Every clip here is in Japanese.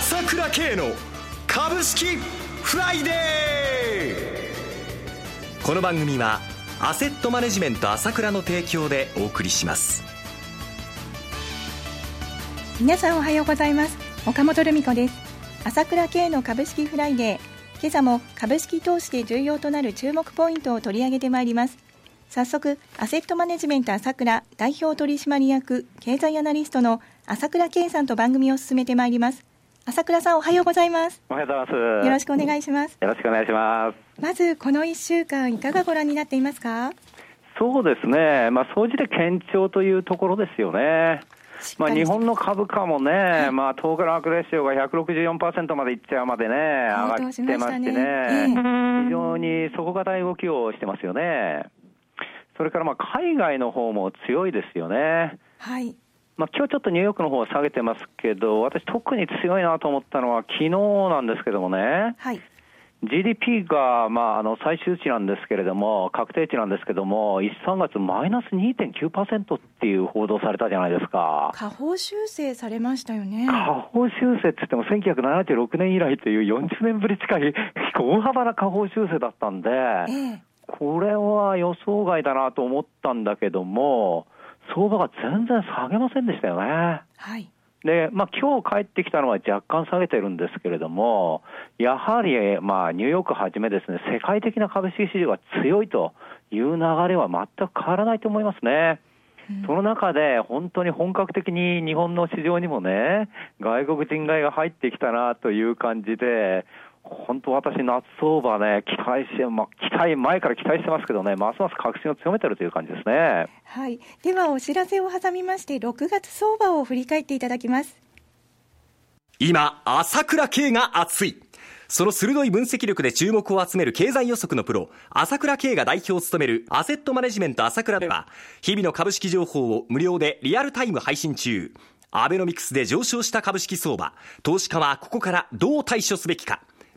朝倉慶の株式フライデー。この番組はアセットマネジメント朝倉の提供でお送りします。皆さんおはようございます。岡本留美子です。朝倉慶の株式フライデー。今朝も株式投資で重要となる注目ポイントを取り上げてまいります。早速アセットマネジメント朝倉代表取締役経済アナリストの朝倉慶さんと番組を進めてまいります。朝倉さんおはようございます。おはようございます。よろしくお願いします。よろしくお願いします。まずこの1週間いかがご覧になっていますか？そうですね。まあ総じて堅調というところですよね。まあ、日本の株価もね、はい、まあ、トークラークレシオが164%までいっちゃうまでね、上がってましてね、非常に底堅い動きをしてますよね。それからまあ海外の方も強いですよね。はい。まあ、今日ちょっとニューヨークの方は下げてますけど、私、特に強いなと思ったのは、昨日なんですけどもね、はい、GDP が、まあ、あの最終値なんですけれども、確定値なんですけども、1、3月マイナス2.9%っていう報道されたじゃないですか。下方修正されましたよね。下方修正って言っても、1976年以来という40年ぶり近い大幅な下方修正だったんで、ええ、これは予想外だなと思ったんだけども、相場が全然下げませんでしたよね。はい。で、まあ、今日帰ってきたのは若干下げてるんですけれども、やはり、まあ、ニューヨークはじめですね、世界的な株式市場が強いという流れは全く変わらないと思いますね。その中で本当に本格的に日本の市場にもね、外国人買いが入ってきたなという感じで、本当、私、夏相場ね、期待して、まあ、期待、前から期待してますけどね、ますます確信を強めてるという感じですね。はい。では、お知らせを挟みまして、6月相場を振り返っていただきます。今、朝倉慶が熱い。その鋭い分析力で注目を集める経済予測のプロ、朝倉慶が代表を務めるアセットマネジメント朝倉では、日々の株式情報を無料でリアルタイム配信中。アベノミクスで上昇した株式相場、投資家はここからどう対処すべきか。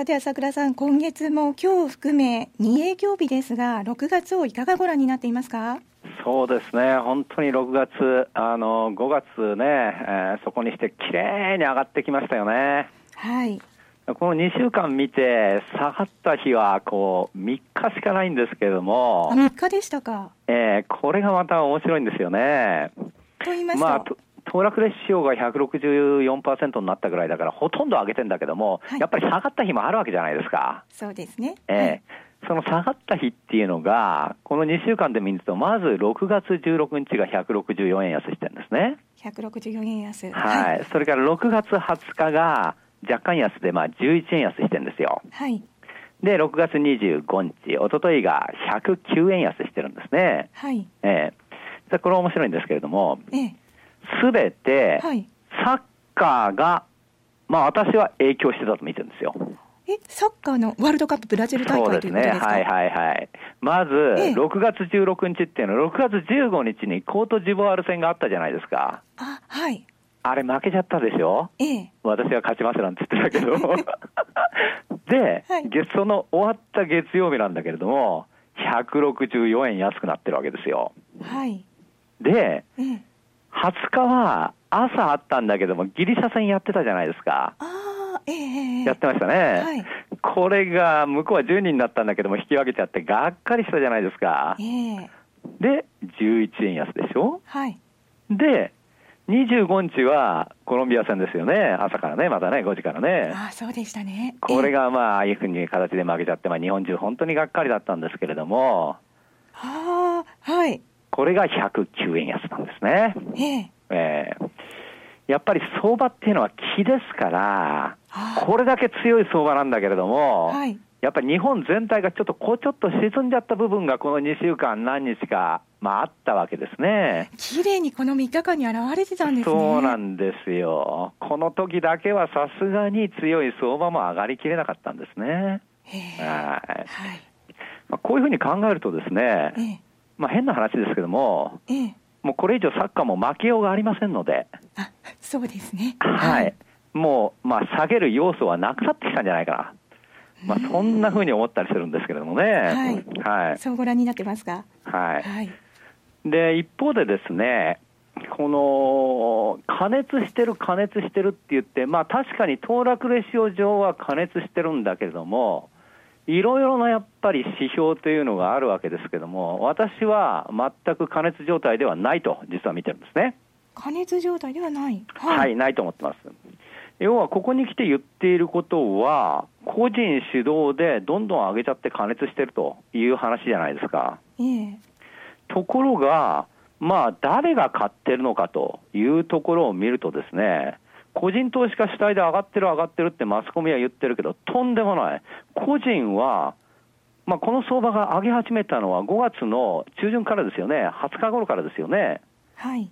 さて朝倉さん、今月も今日含め2営業日ですが、6月をいかがご覧になっていますか？そうですね、本当に6月、あの5月ね、えー、そこにしてきれいに上がってきましたよね。はい。この2週間見て、下がった日はこう3日しかないんですけれども、3日でしたか。えー、これがまた面白いんですよね。と言いますと、まあ騰落レシオが164%になったぐらいだから、ほとんど上げてんだけども、はい、やっぱり下がった日もあるわけじゃないですか。そうですね。ええーはいその下がった日っていうのが、この2週間で見ると、まず6月16日が164円安してるんですね。164円安。はい。それから6月20日が若干安で、まあ11円安してるんですよ。はい。で、6月25日、おとといが109円安してるんですね。はい。ええー、これ面白いんですけれども、ええすべて、サッカーが、まあ私は影響してたと見てるんですよ。え、サッカーのワールドカップブラジル大会ということですか？はいはいはい。まず、6月16日っていうのは、6月15日にコートジボワール戦があったじゃないですか。あ、はい。あれ負けちゃったでしょ？ええ。私が勝ちますなんて言ってたけど。で、はい、その終わった月曜日なんだけれども、164円安くなってるわけですよ。はい。で、ええ20日は朝あったんだけども、ギリシャ戦やってたじゃないですか。ああ、ええやってましたね。はい。これが、向こうは10人だったんだけども、引き分けちゃって、がっかりしたじゃないですか。ええで、11円安でしょ？はい。で、25日はコロンビア戦ですよね。朝からね、またね、5時からね。ああ、そうでしたね。これがまあ、ああいうふうに形で負けちゃって、まあ、日本中本当にがっかりだったんですけれども。はあ、はい。これが109円安なんですね。えええー、やっぱり相場っていうのは気ですから、これだけ強い相場なんだけれども、はい、やっぱり日本全体がちょっとこうちょっと沈んじゃった部分がこの2週間何日かまあ、あったわけですね。綺麗にこの3日間に現れてたんですね。そうなんですよ。この時だけはさすがに強い相場も上がりきれなかったんですね。はい。はいまあ、こういうふうに考えるとですね、ええ、まあ、変な話ですけども、ええ、もうこれ以上サッカーも負けようがありませんので、あそうですね。はい。もう、まあ、下げる要素はなくなってきたんじゃないかな。まあ、そんなふうに思ったりするんですけれどもね。はい。はい、そうご覧になってますか？はい。はい、で、一方でですね、この加熱してる、加熱してるって言って、まあ、確かに騰落レシオ上は加熱してるんだけれども、いろいろなやっぱり指標というのがあるわけですけれども、私は全く加熱状態ではないと、実は見てるんですね。加熱状態ではない、はい、はい、ないと思ってます。要はここに来て言っていることは、個人主導でどんどん上げちゃって加熱してるという話じゃないですか。ええ、ところが、まあ、誰が買ってるのかというところを見るとですね、個人投資家主体で上がってる上がってるってマスコミは言ってるけど、とんでもない。個人は、まあ、この相場が上げ始めたのは5月の中旬からですよね。20日頃からですよね。はい。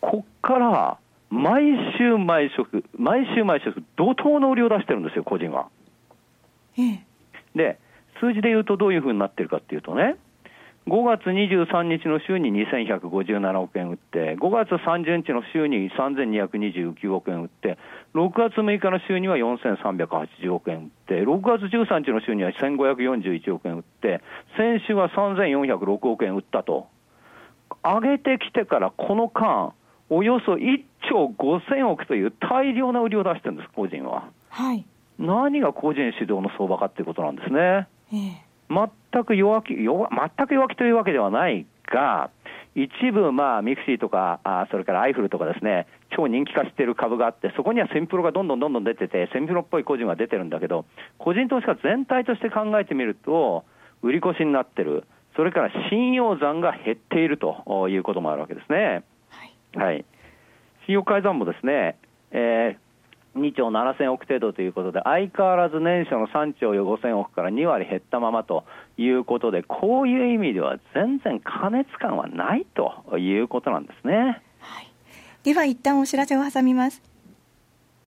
こっから、毎週毎食、毎週毎食、怒涛の売りを出してるんですよ、個人は。ええ、で、数字で言うとどういうふうになってるかっていうとね、5月23日の週に2157億円売って、5月30日の週に3229億円売って、6月6日の週には4380億円売って、6月13日の週には1541億円売って、先週は3406億円売ったと。上げてきてからこの間、およそ1兆5000億という大量な売りを出してるんです、個人は。はい。何が個人主導の相場かっていうことなんですね。ええ全く弱気弱、全く弱気というわけではないが、一部、まあ、ミクシィとかあ、それからアイフルとかですね、超人気化している株があって、そこにはセミプロがどんどんどんどん出てて、セミプロっぽい個人が出てるんだけど、個人投資家全体として考えてみると、売り越しになってる、それから信用残が減っているということもあるわけですね。はい、はい、信用改ざんもですね、えー2兆7000億程度ということで、相変わらず年初の3兆5000億から2割減ったままということで、こういう意味では全然過熱感はないということなんですね。はい、では一旦お知らせを挟みます。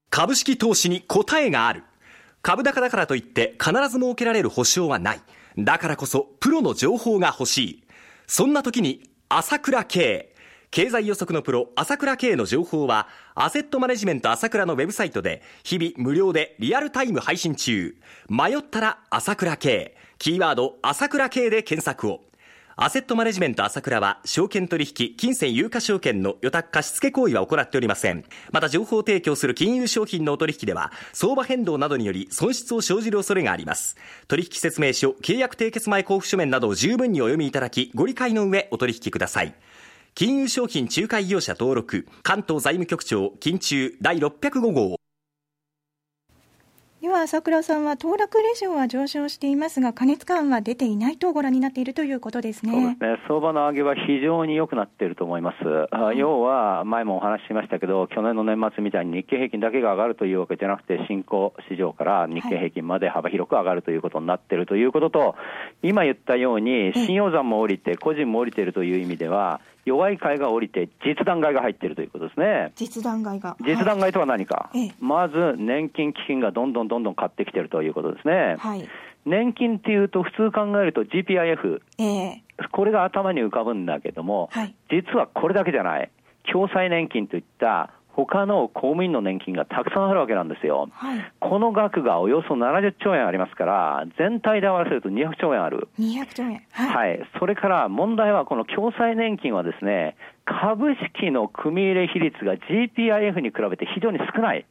株式投資に答えがある。株高だからといって必ず設けられる保証はない。だからこそプロの情報が欲しい。そんな時に朝倉慶。経済予測のプロ、朝倉慶の情報は、アセットマネジメント朝倉のウェブサイトで、日々無料でリアルタイム配信中。迷ったら朝倉慶。キーワード、朝倉慶で検索を。アセットマネジメント朝倉は、証券取引、金銭有価証券の予託貸付行為は行っておりません。また、情報提供する金融商品のお取引では、相場変動などにより損失を生じる恐れがあります。取引説明書、契約締結前交付書面などを十分にお読みいただき、ご理解の上お取引ください。金融商品仲介業者登録関東財務局長金中第605号では朝倉さんは騰落レシオは上昇していますが、加熱感は出ていないとご覧になっているということですね。そうですね。相場の上げは非常に良くなっていると思います。はい、要は、前もお話ししましたけど、去年の年末みたいに日経平均だけが上がるというわけじゃなくて、新興市場から日経平均まで幅広く上がるということになっているということと、今言ったように、信用残も降りて、個人も降りているという意味では、弱い買いが降りて、実弾買いが入っているということですね。実弾買いが。実弾買いとは何か、はい、まず年金基金がどんどんどんどん買ってきているということですね。はい、年金っていうと、普通考えると GPIF、えー、これが頭に浮かぶんだけども、はい、実はこれだけじゃない。共済年金といった他の公務員の年金がたくさんあるわけなんですよ、はい、この額がおよそ70兆円ありますから、全体で合わせると200兆円ある。200兆円、はい、はい、それから問題は、この共済年金はですね、株式の組入れ比率が GPIF に比べて非常に少ない。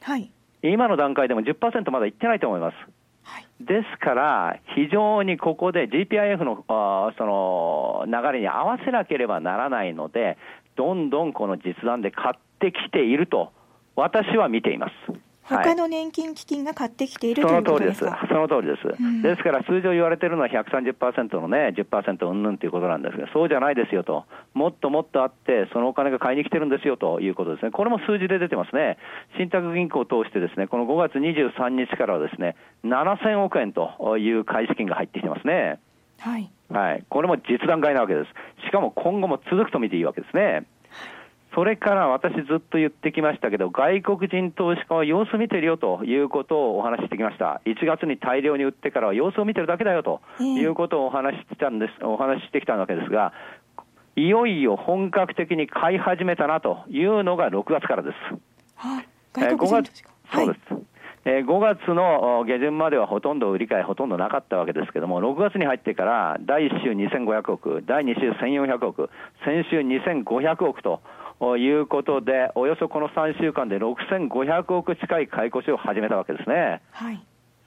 はい。今の段階でも10%まだいってないと思います。はい、ですから、非常にここで GPIF のあその流れに合わせなければならないので、どんどんこの実弾で買ってきていると、私は見ています。他の年金基金が買ってきている、はい、その通りです。その通りです。うん、ですから通常言われているのは130%のね、10%うんぬんということなんですが、そうじゃないですよと。もっともっとあって、そのお金が買いに来てるんですよということですね。これも数字で出てますね。信託銀行を通してですね、この5月23日からはですね、7000億円という買い資金が入ってきてますね。はい。はい、これも実弾買いなわけです。しかも今後も続くと見ていいわけですね。それから私ずっと言ってきましたけど、外国人投資家は様子見てるよということをお話ししてきました。1月に大量に売ってからは様子を見てるだけだよということをお話ししたんです、お話ししてきたわけですが、いよいよ本格的に買い始めたなというのが6月からです。はあ、外国人投資家、そうです。えー、5月の下旬まではほとんど売り買いほとんどなかったわけですけれども、6月に入ってから第1週2500億、第2週1400億、先週2500億ということで、およそこの3週間で6500億近い買い越しを始めたわけですね。はい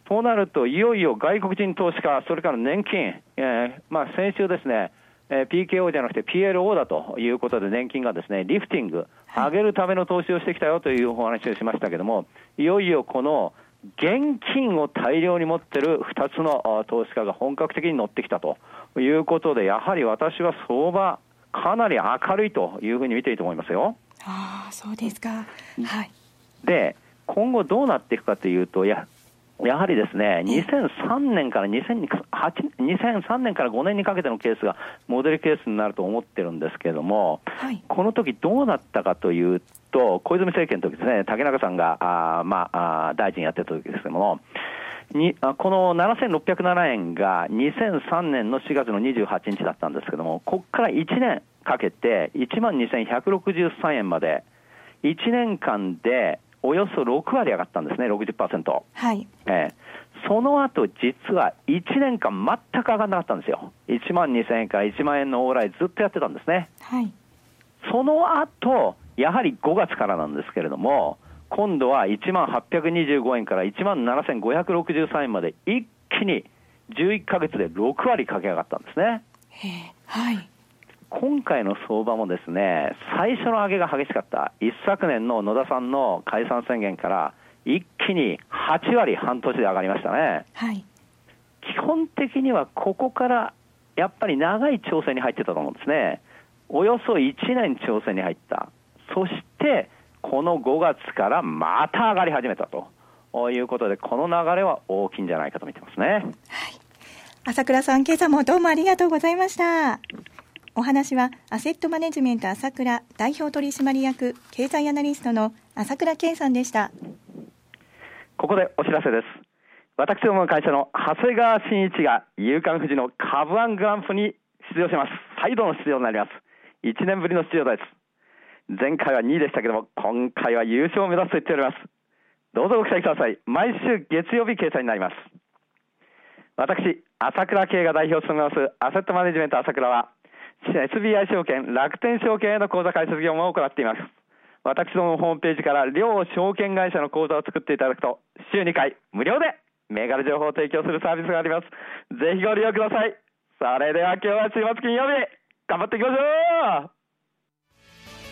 となると、いよいよ外国人投資家、それから年金、えーまあ、先週ですね、えー、PKO じゃなくて PLO だということで、年金がですねリフティング、上げるための投資をしてきたよというお話をしましたけれども、いよいよこの現金を大量に持ってる2つの投資家が本格的に乗ってきたということで、やはり私は相場、かなり明るいというふうに見ていいと思いますよ。あそうですか、はい、で今後どうなっていくかというと、ややはりですね、2003年から2008 2003年から5年にかけてのケースがモデルケースになると思ってるんですけれども、はい、この時どうなったかというと、小泉政権の時ですね、竹中さんがあ、まあ、大臣やってた時ですけれども、にこの7607円が2003年の4月の28日だったんですけども、ここから1年かけて1万2163円まで、1年間でおよそ6割上がったんですね、60%。はい。えー、その後実は1年間全く上がらなかったんですよ。1万2000円から1万円の往来ずっとやってたんですね。はい。その後、やはり5月からなんですけれども、今度は1万825円から1万7563円まで一気に11か月で6割駆け上がったんですね。はい。今回の相場もですね、最初の上げが激しかった。一昨年の野田さんの解散宣言から一気に8割半年で上がりましたね。はい。基本的にはここからやっぱり長い調整に入ってたと思うんですね。およそ1年調整に入った。そして、この5月からまた上がり始めたということで、この流れは大きいんじゃないかと見てますね。はい。朝倉さん、今朝もどうもありがとうございました。お話はアセットマネジメント朝倉代表取締役経済アナリストの朝倉圭さんでしたここでお知らせです私どもの会社の長谷川真一が夕刊富士の株ワングランプに出場します再度の出場になります1年ぶりの出場です前回は2位でしたけども今回は優勝を目指すと言っておりますどうぞご期待ください毎週月曜日掲載になります私朝倉慶が代表を務めますアセットマネジメント朝倉は SBI 証券、楽天証券への口座開設業務を行っています。私どものホームページから両証券会社の口座を作っていただくと、週2回無料で銘柄情報を提供するサービスがあります。ぜひご利用ください。それでは今日は週末金曜日、頑張っていきましょう